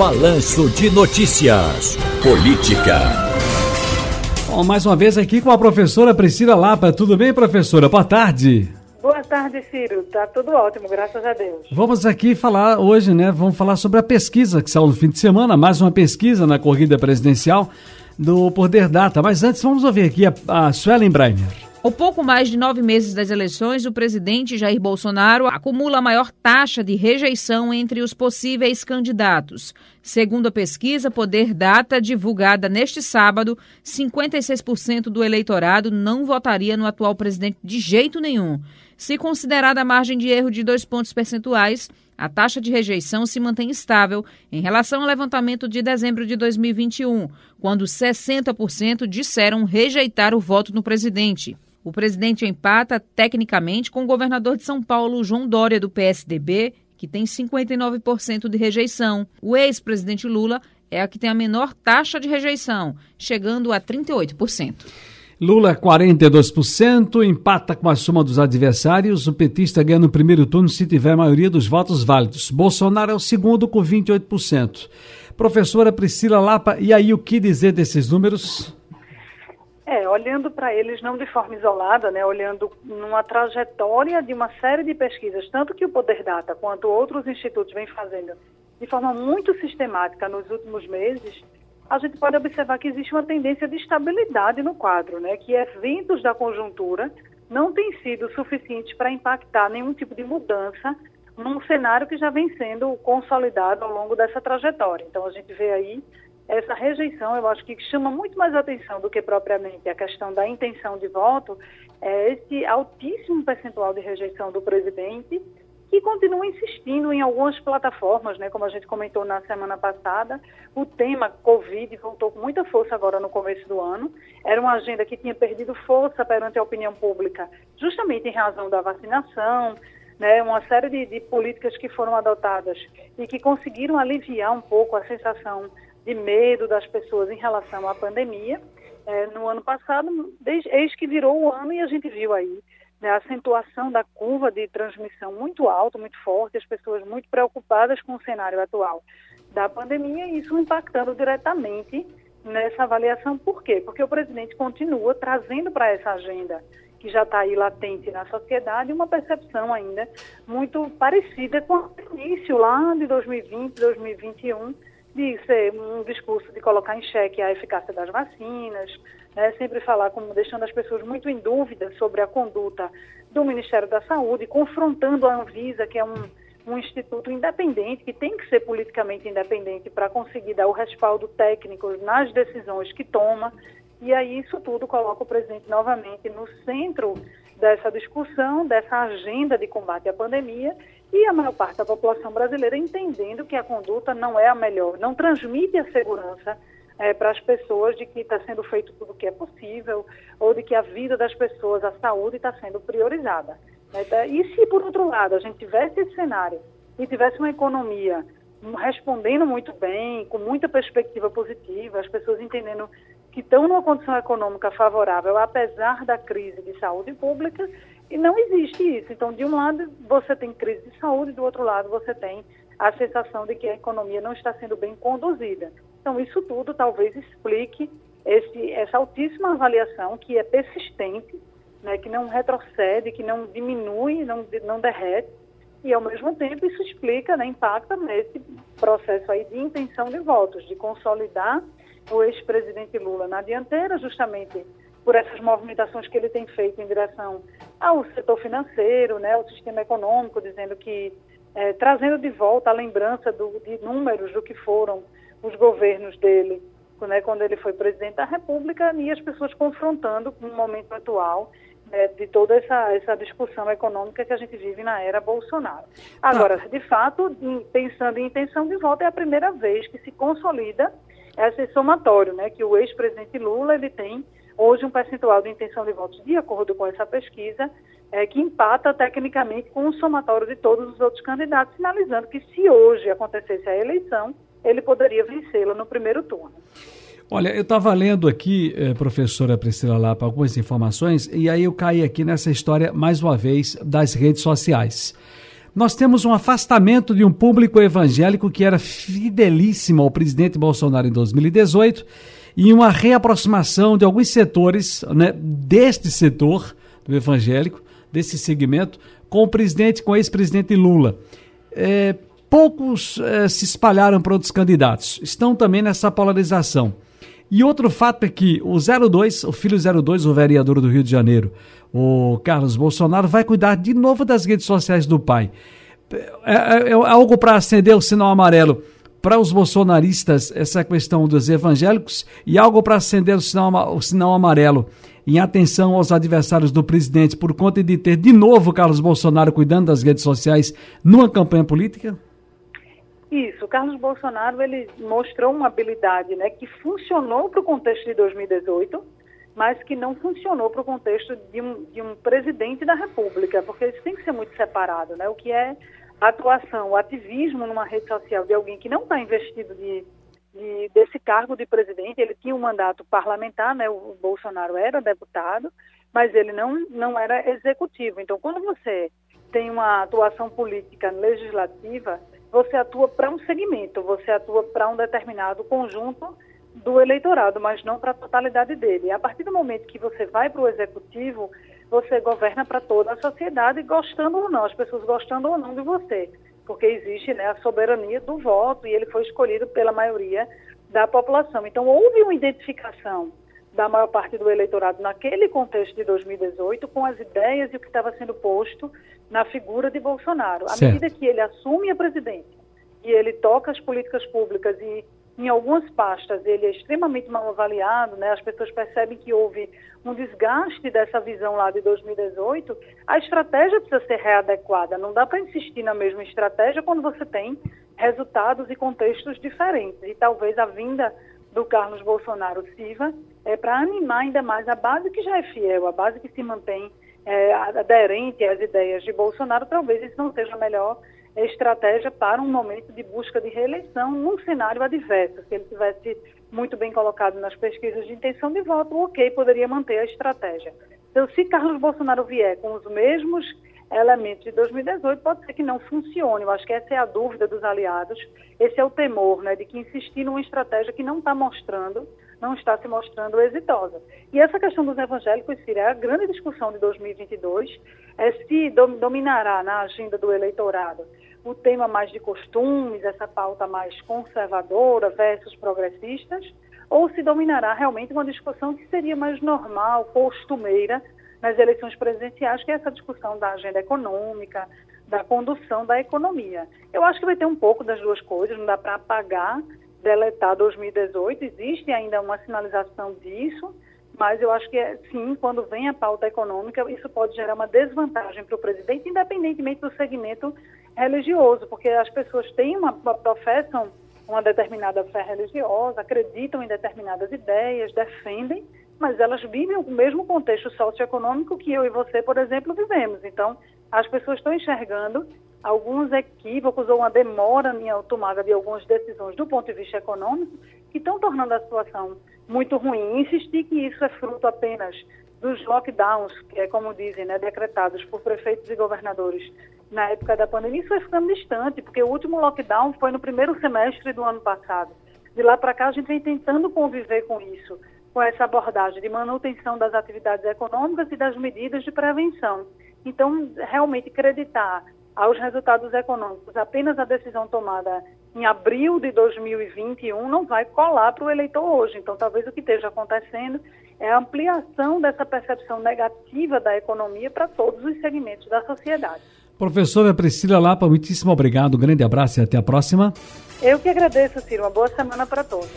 Balanço de Notícias. Política. Bom, mais uma vez aqui com a professora Priscila Lapa. Tudo bem, professora? Boa tarde. Boa tarde, Ciro. Tá tudo ótimo, graças a Deus. Vamos aqui falar hoje, né? Vamos falar sobre a pesquisa que saiu no fim de semana, mais uma pesquisa na corrida presidencial do Poder Data. Mas antes, vamos ouvir aqui a, a Suelen Breiner. Ao pouco mais de nove meses das eleições, o presidente Jair Bolsonaro acumula a maior taxa de rejeição entre os possíveis candidatos. Segundo a pesquisa Poder Data, divulgada neste sábado, 56% do eleitorado não votaria no atual presidente de jeito nenhum. Se considerada a margem de erro de dois pontos percentuais, a taxa de rejeição se mantém estável em relação ao levantamento de dezembro de 2021, quando 60% disseram rejeitar o voto no presidente. O presidente empata tecnicamente com o governador de São Paulo, João Dória, do PSDB, que tem 59% de rejeição. O ex-presidente Lula é a que tem a menor taxa de rejeição, chegando a 38%. Lula 42%, empata com a soma dos adversários. O petista ganha no primeiro turno se tiver a maioria dos votos válidos. Bolsonaro é o segundo com 28%. Professora Priscila Lapa, e aí o que dizer desses números? É, olhando para eles não de forma isolada, né, olhando numa trajetória de uma série de pesquisas, tanto que o Poder Data quanto outros institutos vêm fazendo de forma muito sistemática nos últimos meses, a gente pode observar que existe uma tendência de estabilidade no quadro, né, que eventos da conjuntura não têm sido suficientes para impactar nenhum tipo de mudança num cenário que já vem sendo consolidado ao longo dessa trajetória. Então a gente vê aí essa rejeição, eu acho que chama muito mais atenção do que propriamente a questão da intenção de voto, é esse altíssimo percentual de rejeição do presidente, que continua insistindo em algumas plataformas, né, como a gente comentou na semana passada, o tema Covid voltou com muita força agora no começo do ano, era uma agenda que tinha perdido força perante a opinião pública, justamente em razão da vacinação, né, uma série de, de políticas que foram adotadas e que conseguiram aliviar um pouco a sensação de medo das pessoas em relação à pandemia. É, no ano passado, desde, eis que virou o ano e a gente viu aí né, a acentuação da curva de transmissão muito alta, muito forte, as pessoas muito preocupadas com o cenário atual da pandemia e isso impactando diretamente nessa avaliação. Por quê? Porque o presidente continua trazendo para essa agenda que já está aí latente na sociedade, uma percepção ainda muito parecida com o início lá de 2020, 2021, de ser um discurso de colocar em xeque a eficácia das vacinas, né, sempre falar como deixando as pessoas muito em dúvida sobre a conduta do Ministério da Saúde, confrontando a Anvisa, que é um, um instituto independente, que tem que ser politicamente independente para conseguir dar o respaldo técnico nas decisões que toma. E aí isso tudo coloca o presidente novamente no centro dessa discussão, dessa agenda de combate à pandemia e a maior parte da população brasileira entendendo que a conduta não é a melhor, não transmite a segurança é, para as pessoas de que está sendo feito tudo o que é possível ou de que a vida das pessoas, a saúde está sendo priorizada. Né? Então, e se, por outro lado, a gente tivesse esse cenário e tivesse uma economia respondendo muito bem, com muita perspectiva positiva, as pessoas entendendo que estão numa condição econômica favorável, apesar da crise de saúde pública, e não existe isso. Então, de um lado, você tem crise de saúde, do outro lado, você tem a sensação de que a economia não está sendo bem conduzida. Então, isso tudo talvez explique esse, essa altíssima avaliação que é persistente, né, que não retrocede, que não diminui, não, não derrete, e ao mesmo tempo isso explica, né, impacta nesse processo aí de intenção de votos, de consolidar o ex-presidente Lula na dianteira, justamente por essas movimentações que ele tem feito em direção ao setor financeiro, né, ao sistema econômico, dizendo que é, trazendo de volta a lembrança do, de números do que foram os governos dele, né, quando ele foi presidente da República, e as pessoas confrontando com o momento atual né, de toda essa, essa discussão econômica que a gente vive na era Bolsonaro. Agora, de fato, pensando em intenção de voto, é a primeira vez que se consolida esse somatório, né, que o ex-presidente Lula ele tem hoje um percentual de intenção de votos, de acordo com essa pesquisa, é, que empata tecnicamente com o somatório de todos os outros candidatos, sinalizando que se hoje acontecesse a eleição, ele poderia vencê-la no primeiro turno. Olha, eu estava lendo aqui, eh, professora Priscila Lapa, algumas informações, e aí eu caí aqui nessa história, mais uma vez, das redes sociais. nós temos um afastamento de um público evangélico que era fidelíssimo ao presidente Bolsonaro em 2018 e uma reaproximação de alguns setores né, deste setor do evangélico, desse segmento, com o presidente, com o ex-presidente Lula. É, poucos é, se espalharam para outros candidatos, estão também nessa polarização. E outro fato é que o 02, o filho 02, o vereador do Rio de Janeiro, o Carlos Bolsonaro, vai cuidar de novo das redes sociais do pai. É, é, é algo para acender o sinal amarelo para os bolsonaristas, essa questão dos evangélicos, e algo para acender o sinal, o sinal amarelo em atenção aos adversários do presidente por conta de ter de novo Carlos Bolsonaro cuidando das redes sociais numa campanha política? Isso, o Carlos Bolsonaro ele mostrou uma habilidade né, que funcionou para o contexto de 2018, mas que não funcionou para o contexto de um, de um presidente da República, porque isso tem que ser muito separado, né? O que é atuação, o ativismo numa rede social de alguém que não está investido de, de, desse cargo de presidente, ele tinha um mandato parlamentar, né? O Bolsonaro era deputado, mas ele não, não era executivo. Então, quando você tem uma atuação política legislativa, você atua para um segmento, você atua para um determinado conjunto do eleitorado, mas não para a totalidade dele. A partir do momento que você vai para o executivo, você governa para toda a sociedade, gostando ou não, as pessoas gostando ou não de você, porque existe né, a soberania do voto e ele foi escolhido pela maioria da população. Então, houve uma identificação da maior parte do eleitorado naquele contexto de 2018 com as ideias e o que estava sendo posto na figura de Bolsonaro. À medida que ele assume a presidência e ele toca as políticas públicas e em algumas pastas ele é extremamente mal avaliado, né? as pessoas percebem que houve um desgaste dessa visão lá de 2018, a estratégia precisa ser readequada. Não dá para insistir na mesma estratégia quando você tem resultados e contextos diferentes. E talvez a vinda do Carlos Bolsonaro sirva é, para animar ainda mais a base que já é fiel, a base que se mantém é, aderente às ideias de Bolsonaro, talvez isso não seja a melhor estratégia para um momento de busca de reeleição num cenário adverso. Se ele tivesse muito bem colocado nas pesquisas de intenção de voto, ok, poderia manter a estratégia. Então, se Carlos Bolsonaro vier com os mesmos elementos de 2018, pode ser que não funcione. Eu acho que essa é a dúvida dos aliados, esse é o temor, né, de que insistir numa estratégia que não está mostrando, não está se mostrando exitosa. E essa questão dos evangélicos, Cira, é a grande discussão de 2022, é se dominará na agenda do eleitorado o tema mais de costumes, essa pauta mais conservadora versus progressistas, ou se dominará realmente uma discussão que seria mais normal, costumeira, nas eleições presidenciais, que é essa discussão da agenda econômica, da condução da economia. Eu acho que vai ter um pouco das duas coisas, não dá para apagar, deletar 2018, existe ainda uma sinalização disso, mas eu acho que é, sim, quando vem a pauta econômica, isso pode gerar uma desvantagem para o presidente, independentemente do segmento religioso, porque as pessoas têm uma, professam uma determinada fé religiosa, acreditam em determinadas ideias, defendem, mas elas vivem o mesmo contexto socioeconômico que eu e você, por exemplo, vivemos. Então, as pessoas estão enxergando alguns equívocos ou uma demora na tomada de algumas decisões do ponto de vista econômico que estão tornando a situação muito ruim. Insistir que isso é fruto apenas dos lockdowns, que é como dizem, né, decretados por prefeitos e governadores na época da pandemia, isso vai ficando distante, porque o último lockdown foi no primeiro semestre do ano passado. De lá para cá, a gente vem tentando conviver com isso, com essa abordagem de manutenção das atividades econômicas e das medidas de prevenção. Então, realmente acreditar aos resultados econômicos apenas a decisão tomada em abril de 2021 não vai colar para o eleitor hoje. Então, talvez o que esteja acontecendo é a ampliação dessa percepção negativa da economia para todos os segmentos da sociedade. Professora Priscila Lapa, muitíssimo obrigado, um grande abraço e até a próxima. Eu que agradeço, Ciro. Uma boa semana para todos.